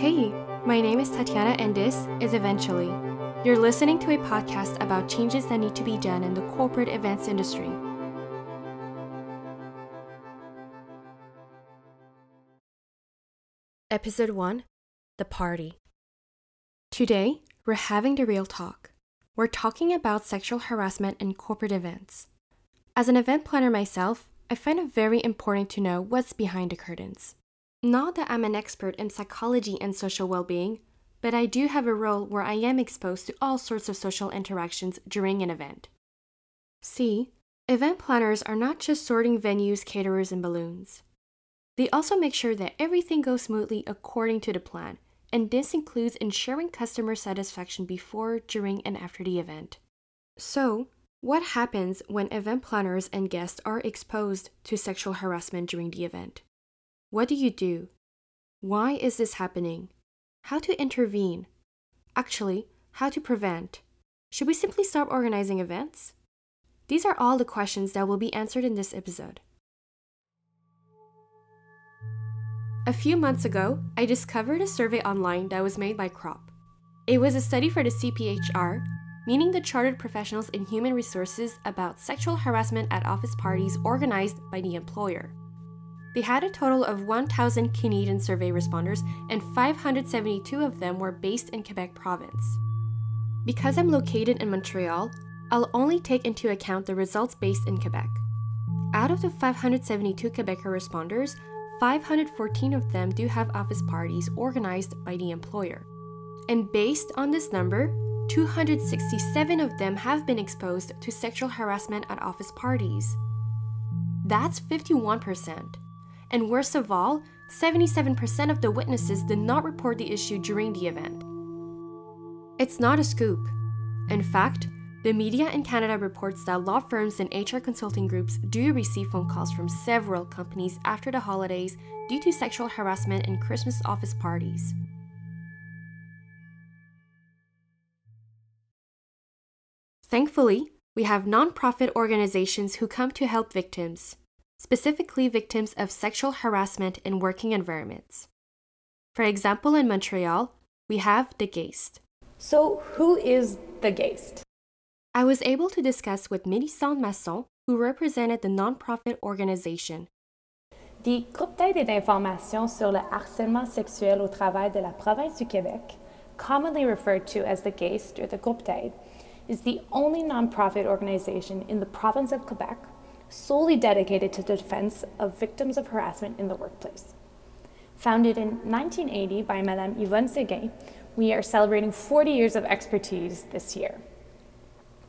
Hey, my name is Tatiana and this is Eventually. You're listening to a podcast about changes that need to be done in the corporate events industry. Episode 1 The Party. Today, we're having the real talk. We're talking about sexual harassment in corporate events. As an event planner myself, I find it very important to know what's behind the curtains. Not that I'm an expert in psychology and social well being, but I do have a role where I am exposed to all sorts of social interactions during an event. See, event planners are not just sorting venues, caterers, and balloons. They also make sure that everything goes smoothly according to the plan, and this includes ensuring customer satisfaction before, during, and after the event. So, what happens when event planners and guests are exposed to sexual harassment during the event? What do you do? Why is this happening? How to intervene? Actually, how to prevent? Should we simply stop organizing events? These are all the questions that will be answered in this episode. A few months ago, I discovered a survey online that was made by CROP. It was a study for the CPHR, meaning the Chartered Professionals in Human Resources, about sexual harassment at office parties organized by the employer. They had a total of 1,000 Canadian survey responders, and 572 of them were based in Quebec province. Because I'm located in Montreal, I'll only take into account the results based in Quebec. Out of the 572 Quebecer responders, 514 of them do have office parties organized by the employer. And based on this number, 267 of them have been exposed to sexual harassment at office parties. That's 51%. And worst of all, 77% of the witnesses did not report the issue during the event. It's not a scoop. In fact, the media in Canada reports that law firms and HR consulting groups do receive phone calls from several companies after the holidays due to sexual harassment in Christmas office parties. Thankfully, we have nonprofit organizations who come to help victims specifically victims of sexual harassment in working environments. For example, in Montreal, we have the GAIHST. So, who is the GAIHST? I was able to discuss with Mélisande Masson, who represented the nonprofit organization. The Groupe d'aide et d'information sur le harcèlement sexuel au travail de la province du Québec, commonly referred to as the GAIHST or the Groupe d'aide, is the only nonprofit organization in the province of Quebec solely dedicated to the defense of victims of harassment in the workplace. Founded in 1980 by Madame Yvonne Seguin, we are celebrating 40 years of expertise this year.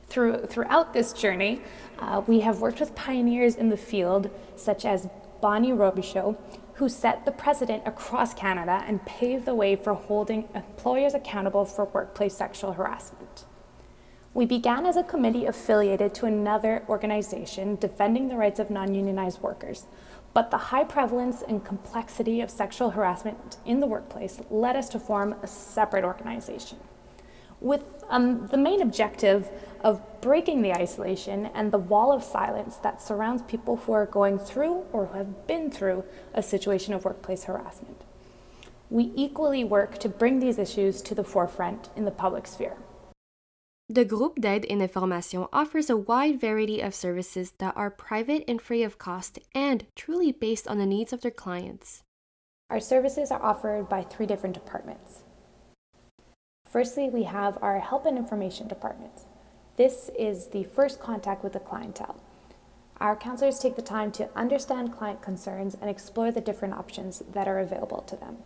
Through, throughout this journey, uh, we have worked with pioneers in the field, such as Bonnie Robichaud, who set the precedent across Canada and paved the way for holding employers accountable for workplace sexual harassment. We began as a committee affiliated to another organization defending the rights of non unionized workers, but the high prevalence and complexity of sexual harassment in the workplace led us to form a separate organization. With um, the main objective of breaking the isolation and the wall of silence that surrounds people who are going through or who have been through a situation of workplace harassment. We equally work to bring these issues to the forefront in the public sphere. The Groupe d'aide et d'information offers a wide variety of services that are private and free of cost and truly based on the needs of their clients. Our services are offered by three different departments. Firstly, we have our help and information department. This is the first contact with the clientele. Our counselors take the time to understand client concerns and explore the different options that are available to them.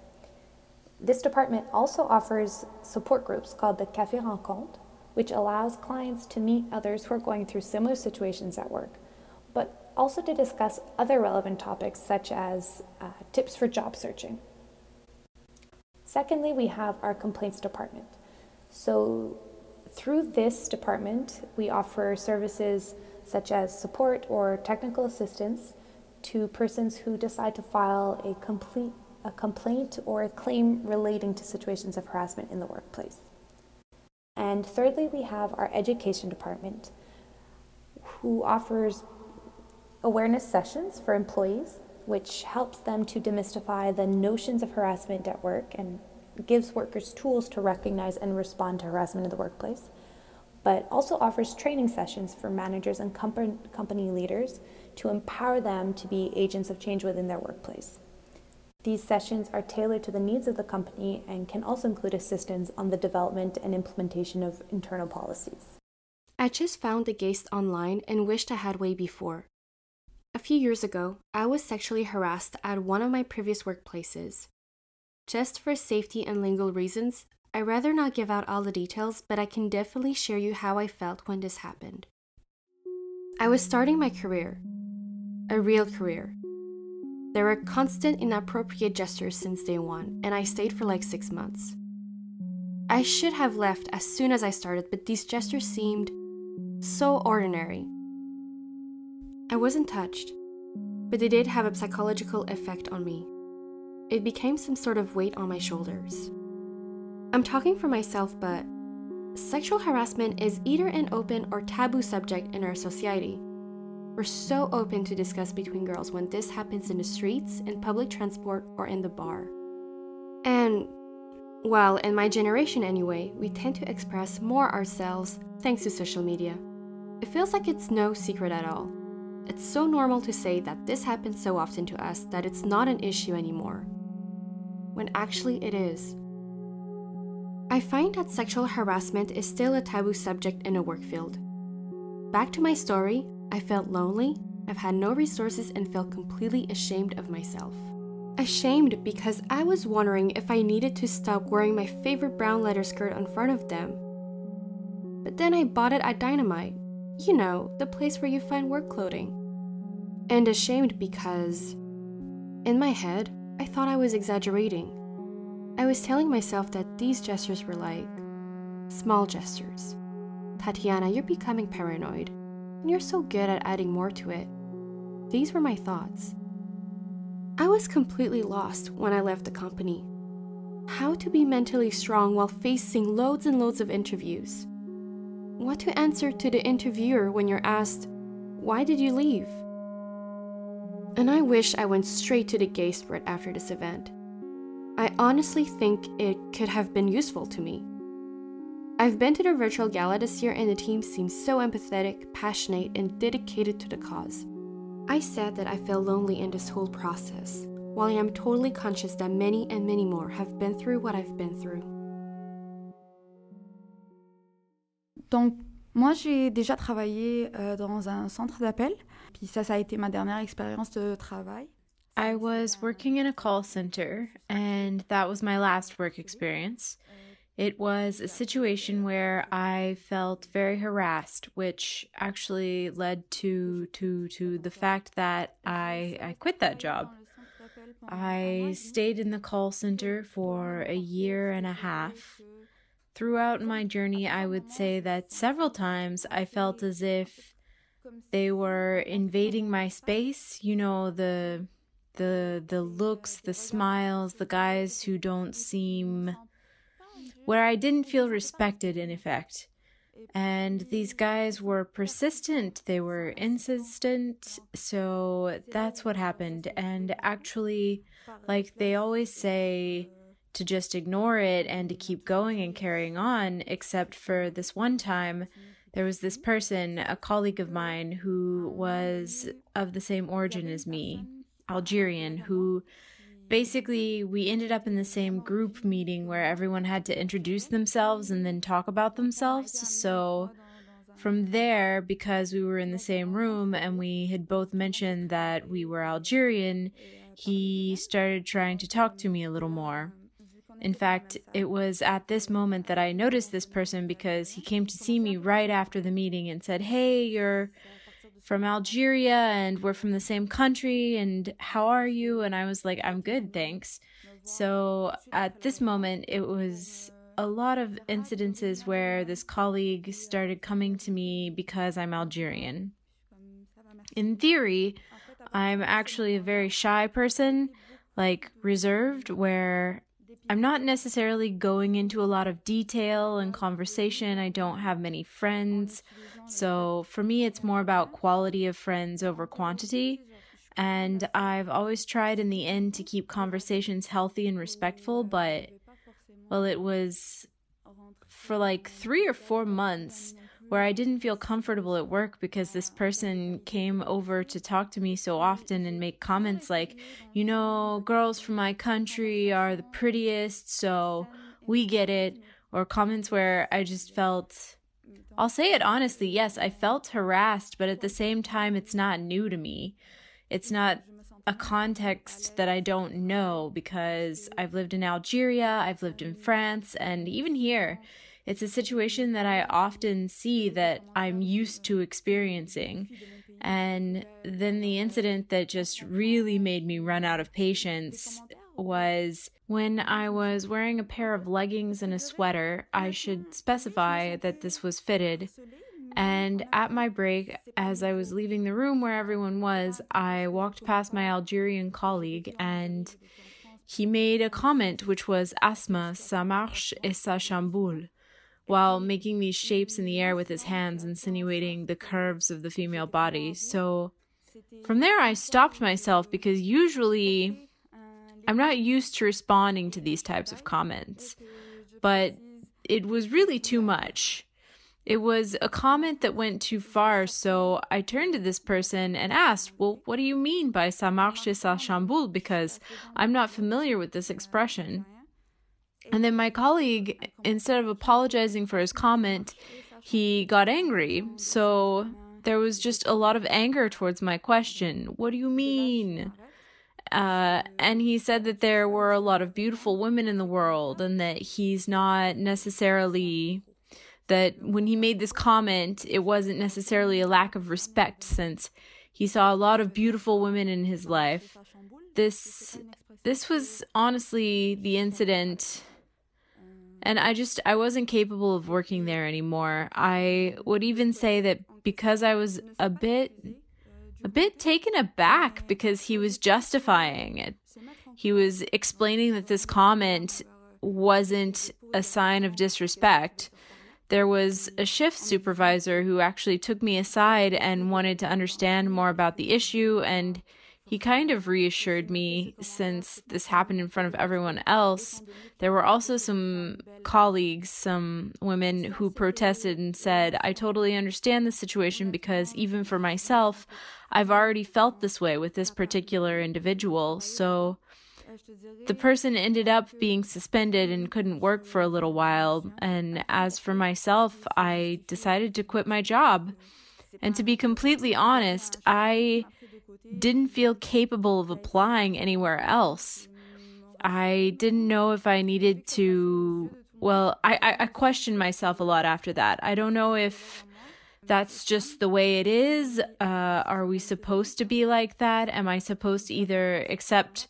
This department also offers support groups called the Café Rencontre, which allows clients to meet others who are going through similar situations at work, but also to discuss other relevant topics such as uh, tips for job searching. Secondly, we have our complaints department. So, through this department, we offer services such as support or technical assistance to persons who decide to file a complete a complaint or a claim relating to situations of harassment in the workplace. And thirdly, we have our education department, who offers awareness sessions for employees, which helps them to demystify the notions of harassment at work and gives workers tools to recognize and respond to harassment in the workplace, but also offers training sessions for managers and company leaders to empower them to be agents of change within their workplace. These sessions are tailored to the needs of the company and can also include assistance on the development and implementation of internal policies. I just found the GAIHST online and wished I had way before. A few years ago, I was sexually harassed at one of my previous workplaces. Just for safety and legal reasons, I rather not give out all the details, but I can definitely share you how I felt when this happened. I was starting my career, a real career. There were constant inappropriate gestures since day one, and I stayed for like six months. I should have left as soon as I started, but these gestures seemed so ordinary. I wasn't touched, but they did have a psychological effect on me. It became some sort of weight on my shoulders. I'm talking for myself, but sexual harassment is either an open or taboo subject in our society. We're so open to discuss between girls when this happens in the streets, in public transport, or in the bar. And, well, in my generation anyway, we tend to express more ourselves thanks to social media. It feels like it's no secret at all. It's so normal to say that this happens so often to us that it's not an issue anymore, when actually it is. I find that sexual harassment is still a taboo subject in a work field. Back to my story, I felt lonely, I've had no resources, and felt completely ashamed of myself. Ashamed because I was wondering if I needed to stop wearing my favorite brown leather skirt in front of them. But then I bought it at Dynamite you know, the place where you find work clothing. And ashamed because, in my head, I thought I was exaggerating. I was telling myself that these gestures were like small gestures. Tatiana, you're becoming paranoid, and you're so good at adding more to it. These were my thoughts. I was completely lost when I left the company. How to be mentally strong while facing loads and loads of interviews what to answer to the interviewer when you're asked, Why did you leave? And I wish I went straight to the gay spread after this event. I honestly think it could have been useful to me. I've been to the virtual gala this year and the team seems so empathetic, passionate, and dedicated to the cause. I said that I felt lonely in this whole process, while I am totally conscious that many and many more have been through what I've been through. Donc, moi, j'ai déjà travaillé euh, dans un centre d'appel. Puis ça, ça a été ma dernière expérience de travail. I was working in a call center, and that was my last work experience. It was a situation where I felt very harassed, which actually led to to to the fact that I I quit that job. I stayed in the call center for a year and a half Throughout my journey, I would say that several times I felt as if they were invading my space, you know, the the the looks, the smiles, the guys who don't seem where I didn't feel respected in effect. And these guys were persistent, they were insistent, so that's what happened. And actually, like they always say, to just ignore it and to keep going and carrying on, except for this one time. There was this person, a colleague of mine, who was of the same origin as me, Algerian, who basically we ended up in the same group meeting where everyone had to introduce themselves and then talk about themselves. So from there, because we were in the same room and we had both mentioned that we were Algerian, he started trying to talk to me a little more. In fact, it was at this moment that I noticed this person because he came to see me right after the meeting and said, Hey, you're from Algeria and we're from the same country and how are you? And I was like, I'm good, thanks. So at this moment, it was a lot of incidences where this colleague started coming to me because I'm Algerian. In theory, I'm actually a very shy person, like reserved, where I'm not necessarily going into a lot of detail and conversation. I don't have many friends. So for me, it's more about quality of friends over quantity. And I've always tried in the end to keep conversations healthy and respectful, but well, it was for like three or four months where I didn't feel comfortable at work because this person came over to talk to me so often and make comments like, you know, girls from my country are the prettiest, so we get it. Or comments where I just felt, I'll say it honestly, yes, I felt harassed, but at the same time, it's not new to me. It's not a context that I don't know because I've lived in Algeria, I've lived in France, and even here, it's a situation that I often see that I'm used to experiencing. And then the incident that just really made me run out of patience was when I was wearing a pair of leggings and a sweater. I should specify that this was fitted. And at my break, as I was leaving the room where everyone was, I walked past my Algerian colleague and he made a comment which was Asma, ça marche et ça chamboule while making these shapes in the air with his hands, insinuating the curves of the female body. So from there, I stopped myself because usually I'm not used to responding to these types of comments, but it was really too much. It was a comment that went too far, so I turned to this person and asked, Well, what do you mean by ça marche ça chamboule? Because I'm not familiar with this expression. And then my colleague, instead of apologizing for his comment, he got angry. So there was just a lot of anger towards my question. What do you mean? Uh, and he said that there were a lot of beautiful women in the world and that he's not necessarily that when he made this comment it wasn't necessarily a lack of respect since he saw a lot of beautiful women in his life this this was honestly the incident and I just I wasn't capable of working there anymore. I would even say that because I was a bit a bit taken aback because he was justifying it. He was explaining that this comment wasn't a sign of disrespect. There was a shift supervisor who actually took me aside and wanted to understand more about the issue and he kind of reassured me since this happened in front of everyone else. There were also some colleagues, some women who protested and said, I totally understand the situation because even for myself, I've already felt this way with this particular individual. So the person ended up being suspended and couldn't work for a little while. And as for myself, I decided to quit my job. And to be completely honest, I didn't feel capable of applying anywhere else. I didn't know if I needed to. Well, I, I, I questioned myself a lot after that. I don't know if that's just the way it is. Uh, are we supposed to be like that? Am I supposed to either accept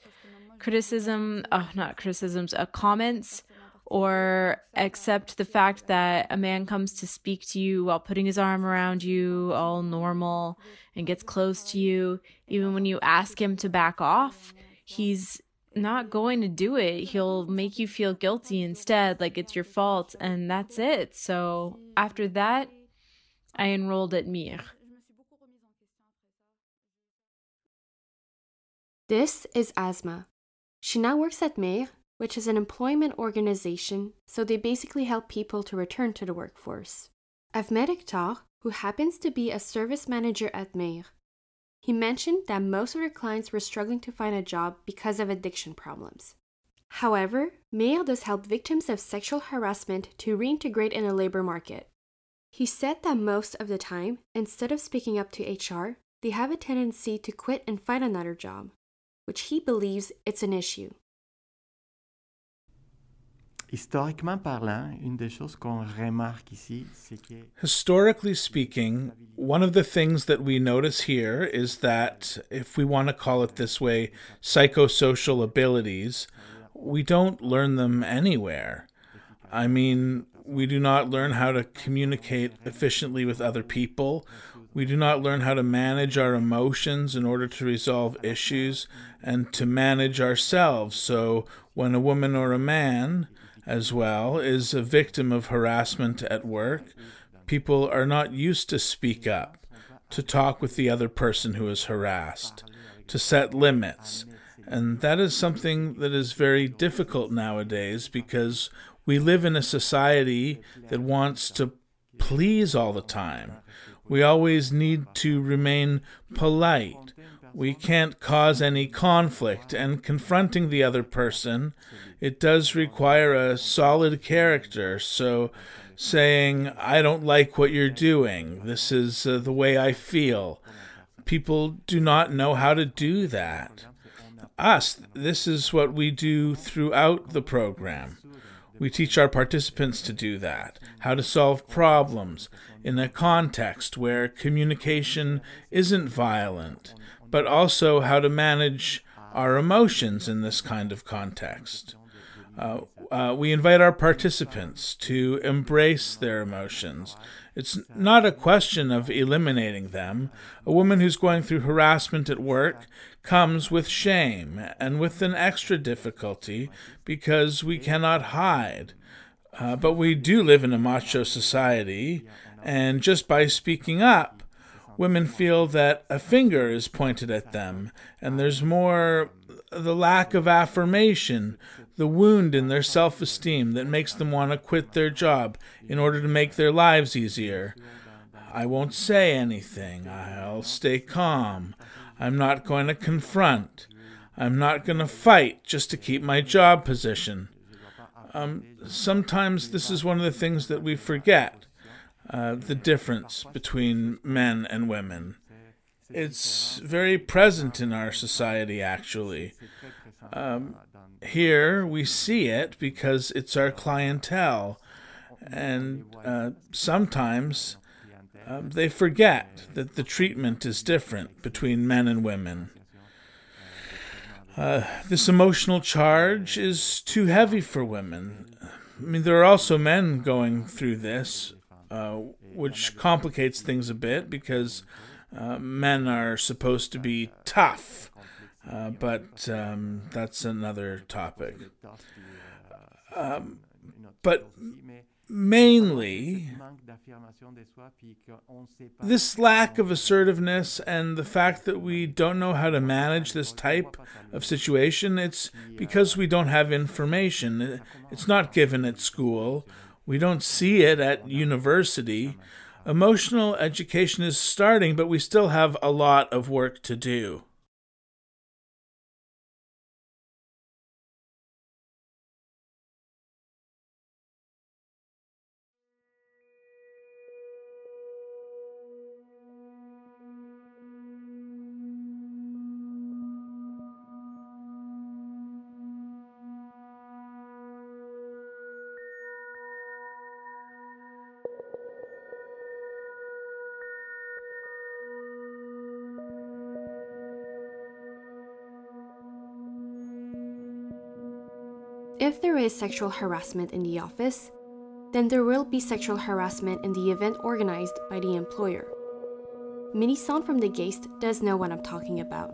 criticism, uh, not criticisms, uh, comments, or accept the fact that a man comes to speak to you while putting his arm around you, all normal, and gets close to you, even when you ask him to back off, he's not going to do it. He'll make you feel guilty instead, like it's your fault, and that's it. So after that, I enrolled at MIRE. This is Asma. She now works at MIRE, which is an employment organization, so they basically help people to return to the workforce. I've met Hector, who happens to be a service manager at MIRE. He mentioned that most of her clients were struggling to find a job because of addiction problems. However, MIRE does help victims of sexual harassment to reintegrate in the labor market. He said that most of the time, instead of speaking up to HR, they have a tendency to quit and find another job, which he believes it's an issue. Historiquement parlant, une des choses qu'on remarque ici, c'est que. Historically speaking, one of the things that we notice here is that, if we want to call it this way, psychosocial abilities, we don't learn them anywhere. I mean, we do not learn how to communicate efficiently with other people. We do not learn how to manage our emotions in order to resolve issues and to manage ourselves. So, when a woman or a man as well is a victim of harassment at work. People are not used to speak up, to talk with the other person who is harassed, to set limits, And that is something that is very difficult nowadays because we live in a society that wants to please all the time. We always need to remain polite. We can't cause any conflict, and confronting the other person, it does require a solid character. So, saying, I don't like what you're doing, this is uh, the way I feel, people do not know how to do that. Us, this is what we do throughout the program. We teach our participants to do that, how to solve problems in a context where communication isn't violent, but also how to manage our emotions in this kind of context. Uh, uh, we invite our participants to embrace their emotions. It's not a question of eliminating them. A woman who's going through harassment at work comes with shame and with an extra difficulty because we cannot hide. Uh, but we do live in a macho society, and just by speaking up, women feel that a finger is pointed at them, and there's more the lack of affirmation, the wound in their self esteem that makes them want to quit their job in order to make their lives easier. I won't say anything. I'll stay calm. I'm not going to confront. I'm not going to fight just to keep my job position. Um, sometimes this is one of the things that we forget uh, the difference between men and women. It's very present in our society, actually. Um, here we see it because it's our clientele, and uh, sometimes um, they forget that the treatment is different between men and women. Uh, this emotional charge is too heavy for women. I mean, there are also men going through this, uh, which complicates things a bit because uh, men are supposed to be tough, uh, but um, that's another topic. Um, but mainly, this lack of assertiveness and the fact that we don't know how to manage this type of situation, it's because we don't have information. It's not given at school. We don't see it at university. Emotional education is starting, but we still have a lot of work to do. If there is sexual harassment in the office, then there will be sexual harassment in the event organized by the employer. Mélisande from the GAIHST does know what I'm talking about.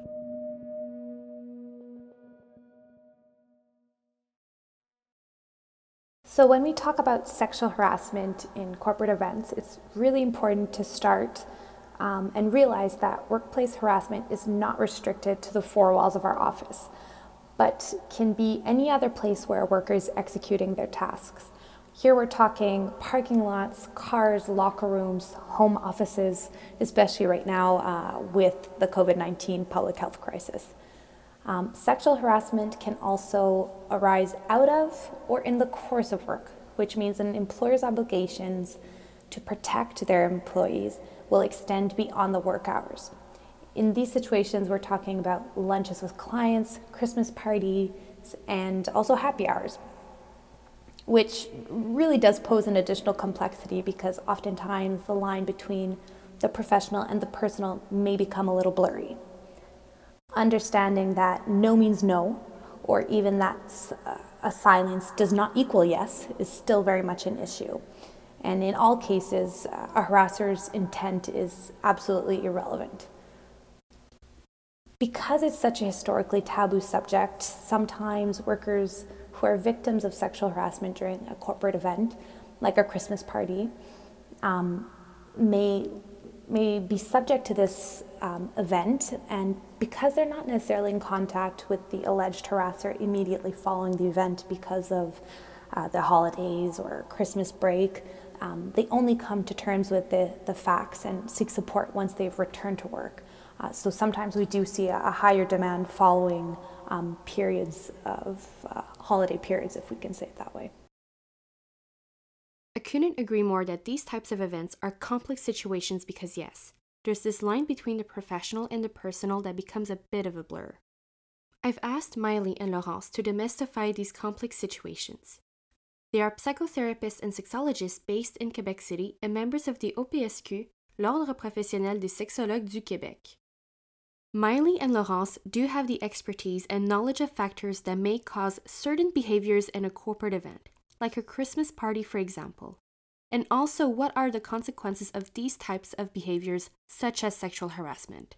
So, when we talk about sexual harassment in corporate events, it's really important to start um, and realize that workplace harassment is not restricted to the four walls of our office but can be any other place where a worker is executing their tasks. Here we're talking parking lots, cars, locker rooms, home offices, especially right now uh, with the COVID 19 public health crisis. Um, sexual harassment can also arise out of or in the course of work, which means an employer's obligations to protect their employees will extend beyond the work hours in these situations, we're talking about lunches with clients, Christmas parties, and also happy hours, which really does pose an additional complexity because oftentimes the line between the professional and the personal may become a little blurry. Understanding that no means no, or even that uh, a silence does not equal yes, is still very much an issue. And in all cases, uh, a harasser's intent is absolutely irrelevant because it's such a historically taboo subject, sometimes workers who are victims of sexual harassment during a corporate event, like a Christmas party, um, may may be subject to this um, event, and because they're not necessarily in contact with the alleged harasser immediately following the event because of uh, the holidays or Christmas break, um, they only come to terms with the, the facts and seek support once they've returned to work. Uh, so sometimes we do see a, a higher demand following um, periods of uh, holiday periods, if we can say it that way. I couldn't agree more that these types of events are complex situations because, yes, there's this line between the professional and the personal that becomes a bit of a blur. I've asked Maïli and Laurence to demystify these complex situations. They are psychotherapists and sexologists based in Quebec City and members of the OPSQ, l'Ordre professionnel des sexologues du Québec. Maïli and Laurence do have the expertise and knowledge of factors that may cause certain behaviors in a corporate event, like a Christmas party, for example, and also what are the consequences of these types of behaviors, such as sexual harassment.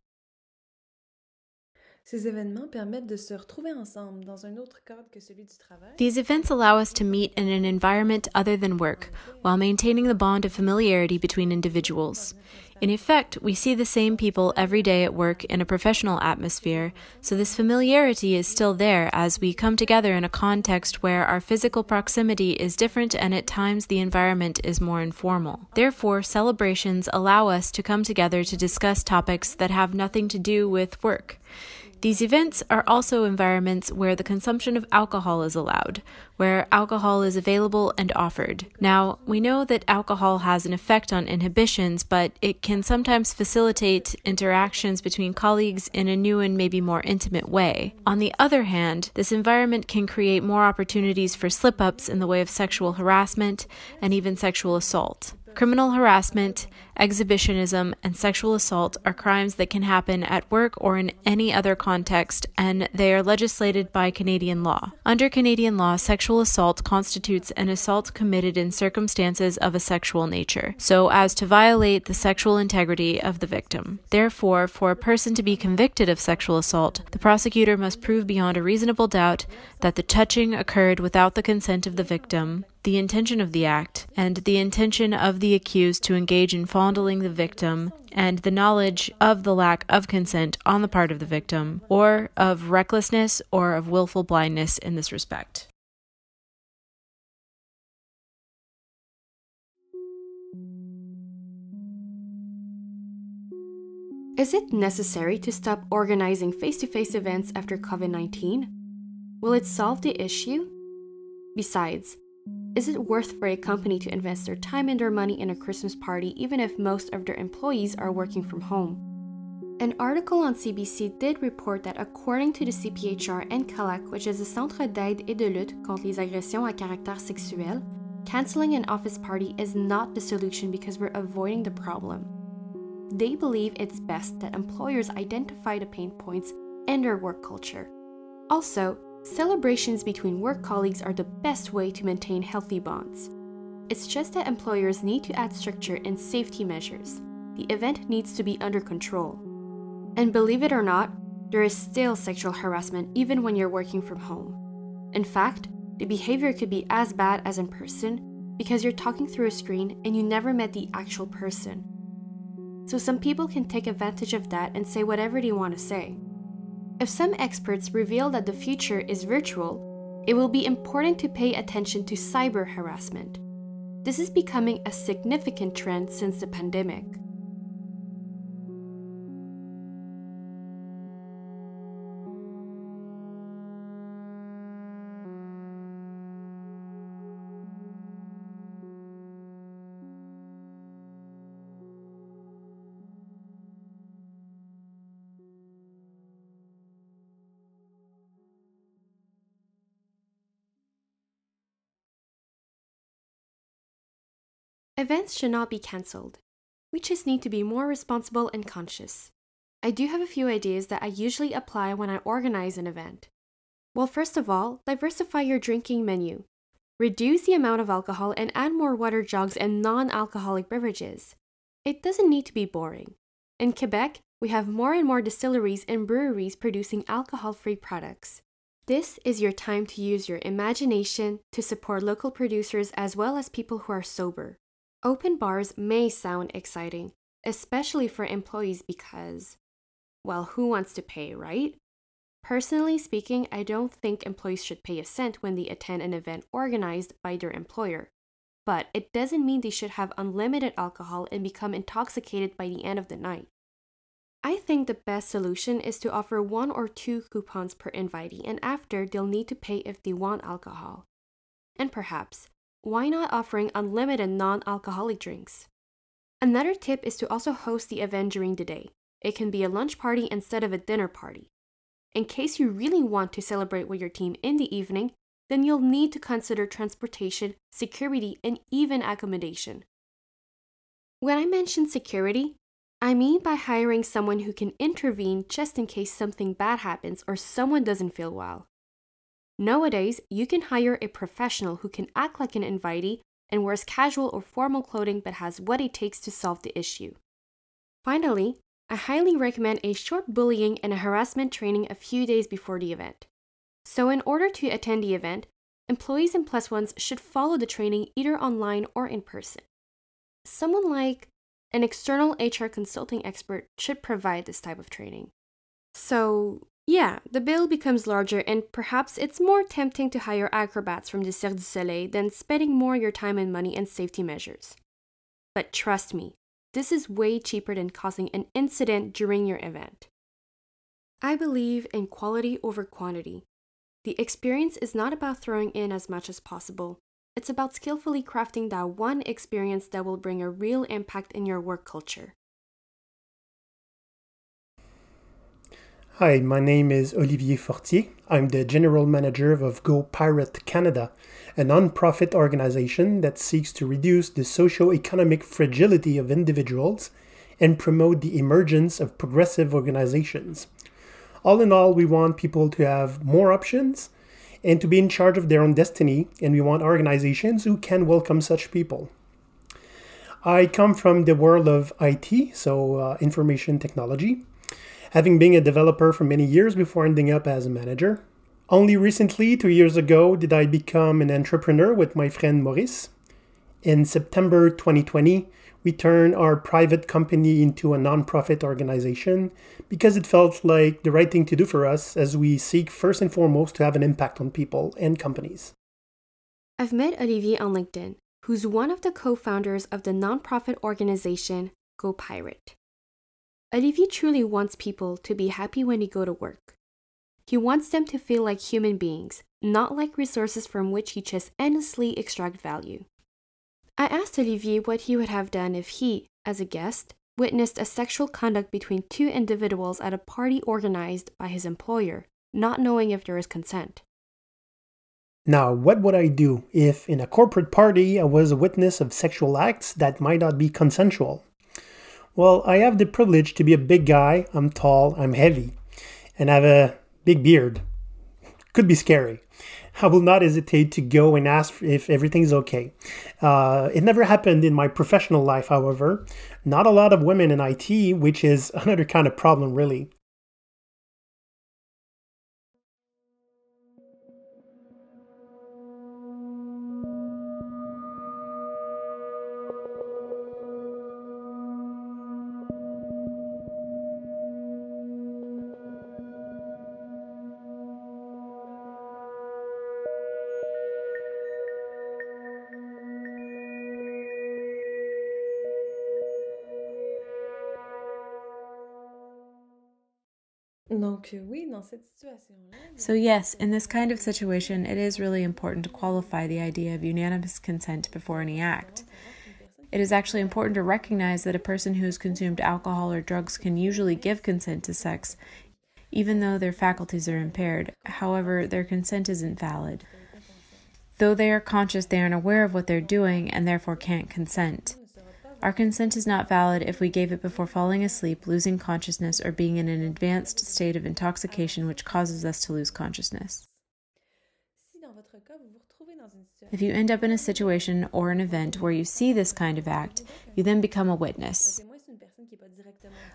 Ces événements permettent de se retrouver ensemble dans un autre cadre que celui du travail. These events allow us to meet in an environment other than work, while maintaining the bond of familiarity between individuals. In effect, we see the same people every day at work in a professional atmosphere, so this familiarity is still there as we come together in a context where our physical proximity is different and at times the environment is more informal. Therefore, celebrations allow us to come together to discuss topics that have nothing to do with work. These events are also environments where the consumption of alcohol is allowed, where alcohol is available and offered. Now, we know that alcohol has an effect on inhibitions, but it can sometimes facilitate interactions between colleagues in a new and maybe more intimate way. On the other hand, this environment can create more opportunities for slip ups in the way of sexual harassment and even sexual assault. Criminal harassment, exhibitionism, and sexual assault are crimes that can happen at work or in any other context, and they are legislated by Canadian law. Under Canadian law, sexual assault constitutes an assault committed in circumstances of a sexual nature, so as to violate the sexual integrity of the victim. Therefore, for a person to be convicted of sexual assault, the prosecutor must prove beyond a reasonable doubt that the touching occurred without the consent of the victim, the intention of the act, and the intention of the accused to engage in fondling the victim, and the knowledge of the lack of consent on the part of the victim, or of recklessness or of willful blindness in this respect. Is it necessary to stop organizing face to face events after COVID 19? Will it solve the issue? Besides, is it worth for a company to invest their time and their money in a Christmas party even if most of their employees are working from home? An article on CBC did report that according to the CPHR and CALAC, which is a Centre d'aide et de lutte contre les agressions à caractère sexuel, canceling an office party is not the solution because we're avoiding the problem. They believe it's best that employers identify the pain points in their work culture. Also, Celebrations between work colleagues are the best way to maintain healthy bonds. It's just that employers need to add structure and safety measures. The event needs to be under control. And believe it or not, there is still sexual harassment even when you're working from home. In fact, the behavior could be as bad as in person because you're talking through a screen and you never met the actual person. So some people can take advantage of that and say whatever they want to say. If some experts reveal that the future is virtual, it will be important to pay attention to cyber harassment. This is becoming a significant trend since the pandemic. Events should not be cancelled. We just need to be more responsible and conscious. I do have a few ideas that I usually apply when I organize an event. Well, first of all, diversify your drinking menu. Reduce the amount of alcohol and add more water jugs and non alcoholic beverages. It doesn't need to be boring. In Quebec, we have more and more distilleries and breweries producing alcohol free products. This is your time to use your imagination to support local producers as well as people who are sober. Open bars may sound exciting, especially for employees because, well, who wants to pay, right? Personally speaking, I don't think employees should pay a cent when they attend an event organized by their employer. But it doesn't mean they should have unlimited alcohol and become intoxicated by the end of the night. I think the best solution is to offer one or two coupons per invitee, and after, they'll need to pay if they want alcohol. And perhaps, why not offering unlimited non alcoholic drinks? Another tip is to also host the event during the day. It can be a lunch party instead of a dinner party. In case you really want to celebrate with your team in the evening, then you'll need to consider transportation, security, and even accommodation. When I mention security, I mean by hiring someone who can intervene just in case something bad happens or someone doesn't feel well. Nowadays, you can hire a professional who can act like an invitee and wears casual or formal clothing but has what it takes to solve the issue. Finally, I highly recommend a short bullying and harassment training a few days before the event. So, in order to attend the event, employees and plus ones should follow the training either online or in person. Someone like an external HR consulting expert should provide this type of training. So, yeah, the bill becomes larger, and perhaps it's more tempting to hire acrobats from the Cirque du Soleil than spending more your time and money and safety measures. But trust me, this is way cheaper than causing an incident during your event. I believe in quality over quantity. The experience is not about throwing in as much as possible. It's about skillfully crafting that one experience that will bring a real impact in your work culture. Hi, my name is Olivier Fortier. I'm the General Manager of Go Pirate Canada, a non-profit organization that seeks to reduce the socio-economic fragility of individuals and promote the emergence of progressive organizations. All in all, we want people to have more options and to be in charge of their own destiny, and we want organizations who can welcome such people. I come from the world of IT, so uh, information technology having been a developer for many years before ending up as a manager. Only recently, two years ago, did I become an entrepreneur with my friend Maurice. In September 2020, we turned our private company into a nonprofit organization because it felt like the right thing to do for us as we seek first and foremost to have an impact on people and companies. I've met Olivier on LinkedIn, who's one of the co founders of the nonprofit organization Go Pirate. Olivier truly wants people to be happy when they go to work. He wants them to feel like human beings, not like resources from which he just endlessly extract value. I asked Olivier what he would have done if he, as a guest, witnessed a sexual conduct between two individuals at a party organized by his employer, not knowing if there is consent. Now, what would I do if in a corporate party I was a witness of sexual acts that might not be consensual? Well, I have the privilege to be a big guy. I'm tall, I'm heavy, and I have a big beard. Could be scary. I will not hesitate to go and ask if everything's okay. Uh, it never happened in my professional life, however. Not a lot of women in IT, which is another kind of problem, really. So, yes, in this kind of situation, it is really important to qualify the idea of unanimous consent before any act. It is actually important to recognize that a person who has consumed alcohol or drugs can usually give consent to sex, even though their faculties are impaired. However, their consent isn't valid. Though they are conscious, they aren't aware of what they're doing and therefore can't consent. Our consent is not valid if we gave it before falling asleep, losing consciousness, or being in an advanced state of intoxication which causes us to lose consciousness. If you end up in a situation or an event where you see this kind of act, you then become a witness.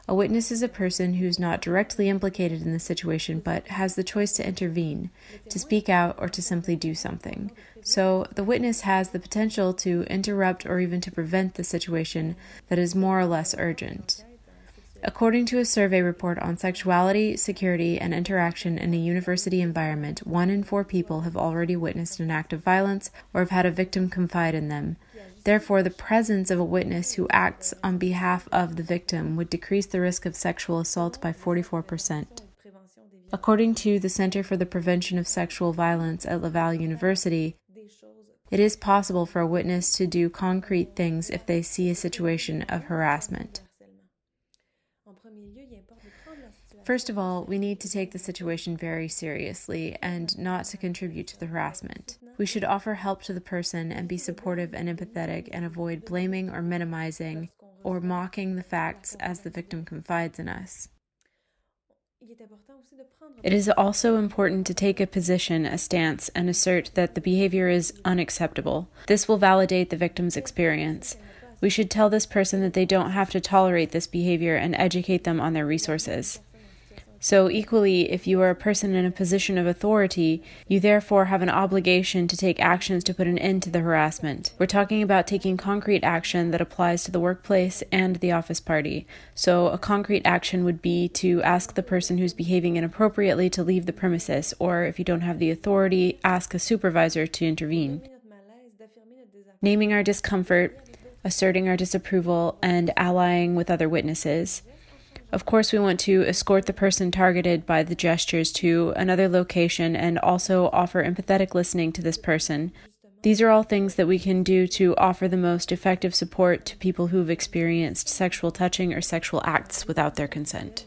A witness is a person who's not directly implicated in the situation but has the choice to intervene, to speak out, or to simply do something. So the witness has the potential to interrupt or even to prevent the situation that is more or less urgent. According to a survey report on sexuality, security, and interaction in a university environment, one in four people have already witnessed an act of violence or have had a victim confide in them. Therefore, the presence of a witness who acts on behalf of the victim would decrease the risk of sexual assault by 44%. According to the Center for the Prevention of Sexual Violence at Laval University, it is possible for a witness to do concrete things if they see a situation of harassment. First of all, we need to take the situation very seriously and not to contribute to the harassment. We should offer help to the person and be supportive and empathetic and avoid blaming or minimizing or mocking the facts as the victim confides in us. It is also important to take a position, a stance, and assert that the behavior is unacceptable. This will validate the victim's experience. We should tell this person that they don't have to tolerate this behavior and educate them on their resources. So, equally, if you are a person in a position of authority, you therefore have an obligation to take actions to put an end to the harassment. We're talking about taking concrete action that applies to the workplace and the office party. So, a concrete action would be to ask the person who's behaving inappropriately to leave the premises, or if you don't have the authority, ask a supervisor to intervene. Naming our discomfort, asserting our disapproval, and allying with other witnesses. Of course, we want to escort the person targeted by the gestures to another location and also offer empathetic listening to this person. These are all things that we can do to offer the most effective support to people who've experienced sexual touching or sexual acts without their consent.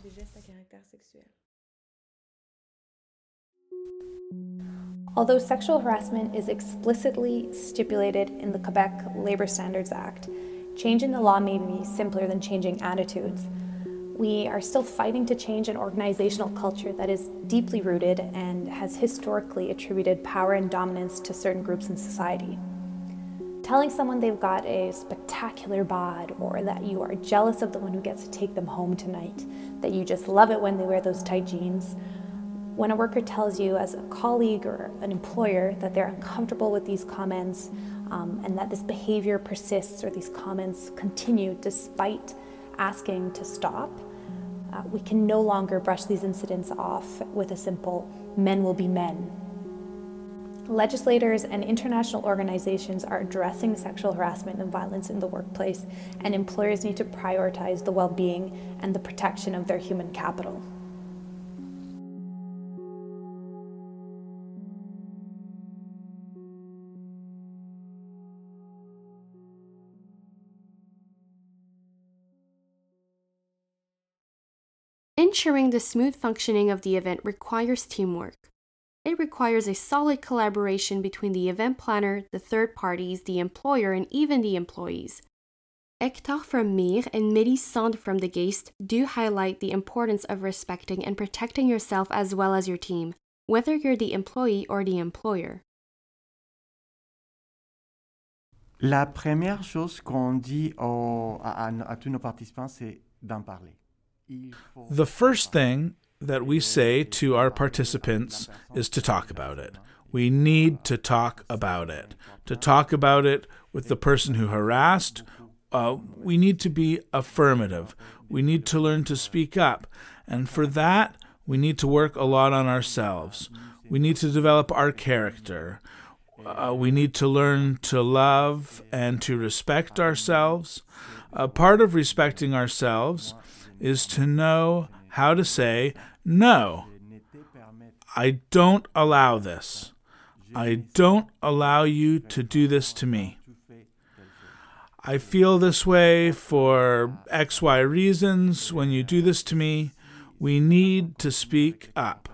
Although sexual harassment is explicitly stipulated in the Quebec Labor Standards Act, change in the law may be simpler than changing attitudes. We are still fighting to change an organizational culture that is deeply rooted and has historically attributed power and dominance to certain groups in society. Telling someone they've got a spectacular bod, or that you are jealous of the one who gets to take them home tonight, that you just love it when they wear those tight jeans. When a worker tells you, as a colleague or an employer, that they're uncomfortable with these comments um, and that this behavior persists or these comments continue despite asking to stop, uh, we can no longer brush these incidents off with a simple men will be men. Legislators and international organizations are addressing sexual harassment and violence in the workplace, and employers need to prioritize the well being and the protection of their human capital. Ensuring the smooth functioning of the event requires teamwork. It requires a solid collaboration between the event planner, the third parties, the employer, and even the employees. Hector from MIRE and Mélisande from the GAIHST do highlight the importance of respecting and protecting yourself as well as your team, whether you're the employee or the employer. La première chose qu'on dit aux, à, à, à tous nos participants, c'est d'en parler. The first thing that we say to our participants is to talk about it. We need to talk about it. To talk about it with the person who harassed, uh, we need to be affirmative. We need to learn to speak up. And for that, we need to work a lot on ourselves. We need to develop our character. Uh, we need to learn to love and to respect ourselves. A part of respecting ourselves is to know how to say, no, I don't allow this. I don't allow you to do this to me. I feel this way for XY reasons. When you do this to me, we need to speak up.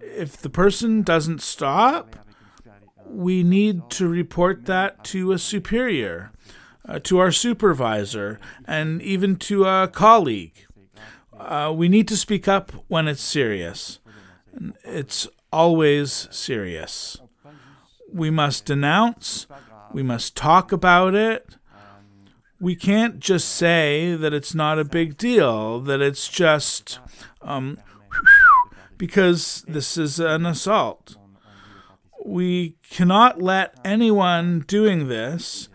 If the person doesn't stop, we need to report that to a superior uh, to our supervisor, and even to a colleague. Uh, we need to speak up when it's serious. It's always serious. We must denounce, we must talk about it, we can't just say that it's not a big deal, that it's just um, because this is an assault. We cannot let anyone doing this,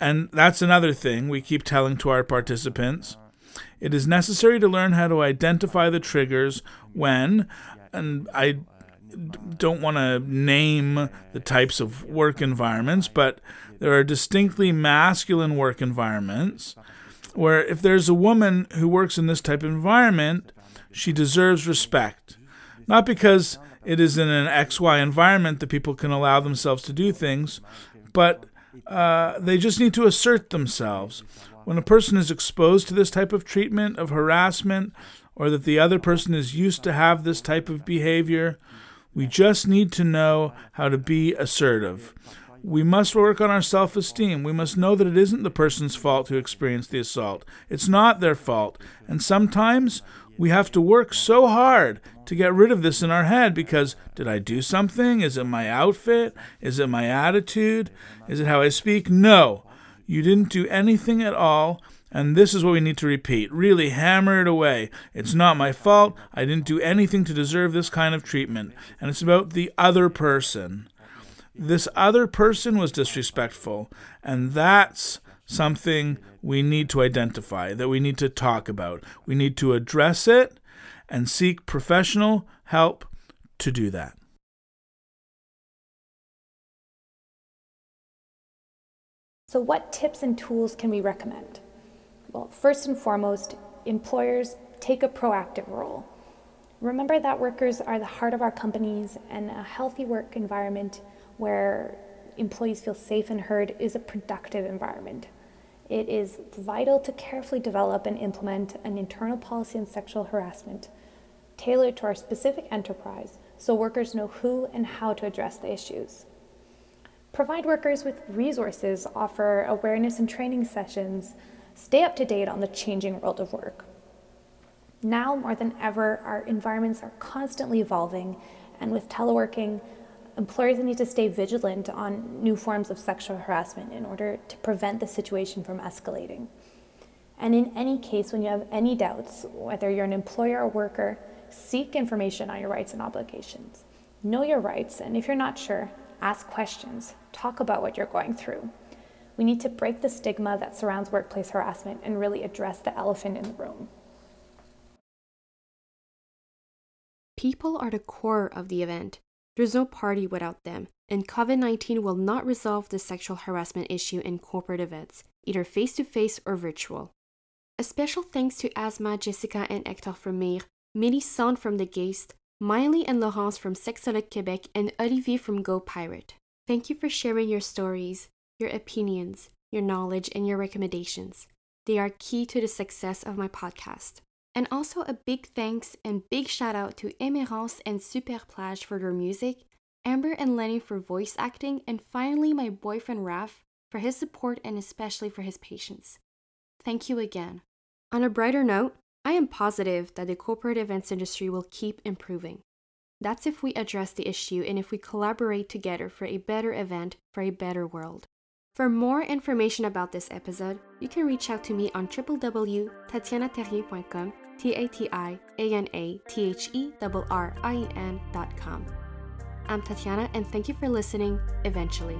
and that's another thing we keep telling to our participants. It is necessary to learn how to identify the triggers when, and I don't want to name the types of work environments, but there are distinctly masculine work environments where if there's a woman who works in this type of environment, she deserves respect. Not because it is in an XY environment that people can allow themselves to do things, but uh, they just need to assert themselves. When a person is exposed to this type of treatment of harassment, or that the other person is used to have this type of behavior, we just need to know how to be assertive. We must work on our self esteem. We must know that it isn't the person's fault who experienced the assault. It's not their fault. And sometimes we have to work so hard to get rid of this in our head because did I do something? Is it my outfit? Is it my attitude? Is it how I speak? No. You didn't do anything at all. And this is what we need to repeat. Really hammer it away. It's not my fault. I didn't do anything to deserve this kind of treatment. And it's about the other person this other person was disrespectful. And that's something we need to identify, that we need to talk about. We need to address it and seek professional help to do that. So, what tips and tools can we recommend? Well, first and foremost, employers take a proactive role. Remember that workers are the heart of our companies, and a healthy work environment where employees feel safe and heard is a productive environment. It is vital to carefully develop and implement an internal policy on sexual harassment tailored to our specific enterprise so workers know who and how to address the issues. Provide workers with resources, offer awareness and training sessions, stay up to date on the changing world of work. Now more than ever, our environments are constantly evolving, and with teleworking, employers need to stay vigilant on new forms of sexual harassment in order to prevent the situation from escalating. And in any case, when you have any doubts, whether you're an employer or worker, seek information on your rights and obligations. Know your rights, and if you're not sure, ask questions. Talk about what you're going through. We need to break the stigma that surrounds workplace harassment and really address the elephant in the room. People are the core of the event. There's no party without them, and COVID 19 will not resolve the sexual harassment issue in corporate events, either face to face or virtual. A special thanks to Asma, Jessica, and Hector from MIRE, Mélisande from The GAIHST, Maïli and Laurence from Sexologue Quebec, and Olivier from Go Pirate. Thank you for sharing your stories, your opinions, your knowledge, and your recommendations. They are key to the success of my podcast. And also a big thanks and big shout out to Emerence and Superplage for their music, Amber and Lenny for voice acting, and finally my boyfriend Raf for his support and especially for his patience. Thank you again. On a brighter note, I am positive that the corporate events industry will keep improving. That's if we address the issue and if we collaborate together for a better event for a better world. For more information about this episode, you can reach out to me on www.tatianatherrien.com, T A T I A N A T H E R R I E N.com. I'm Tatiana, and thank you for listening eventually.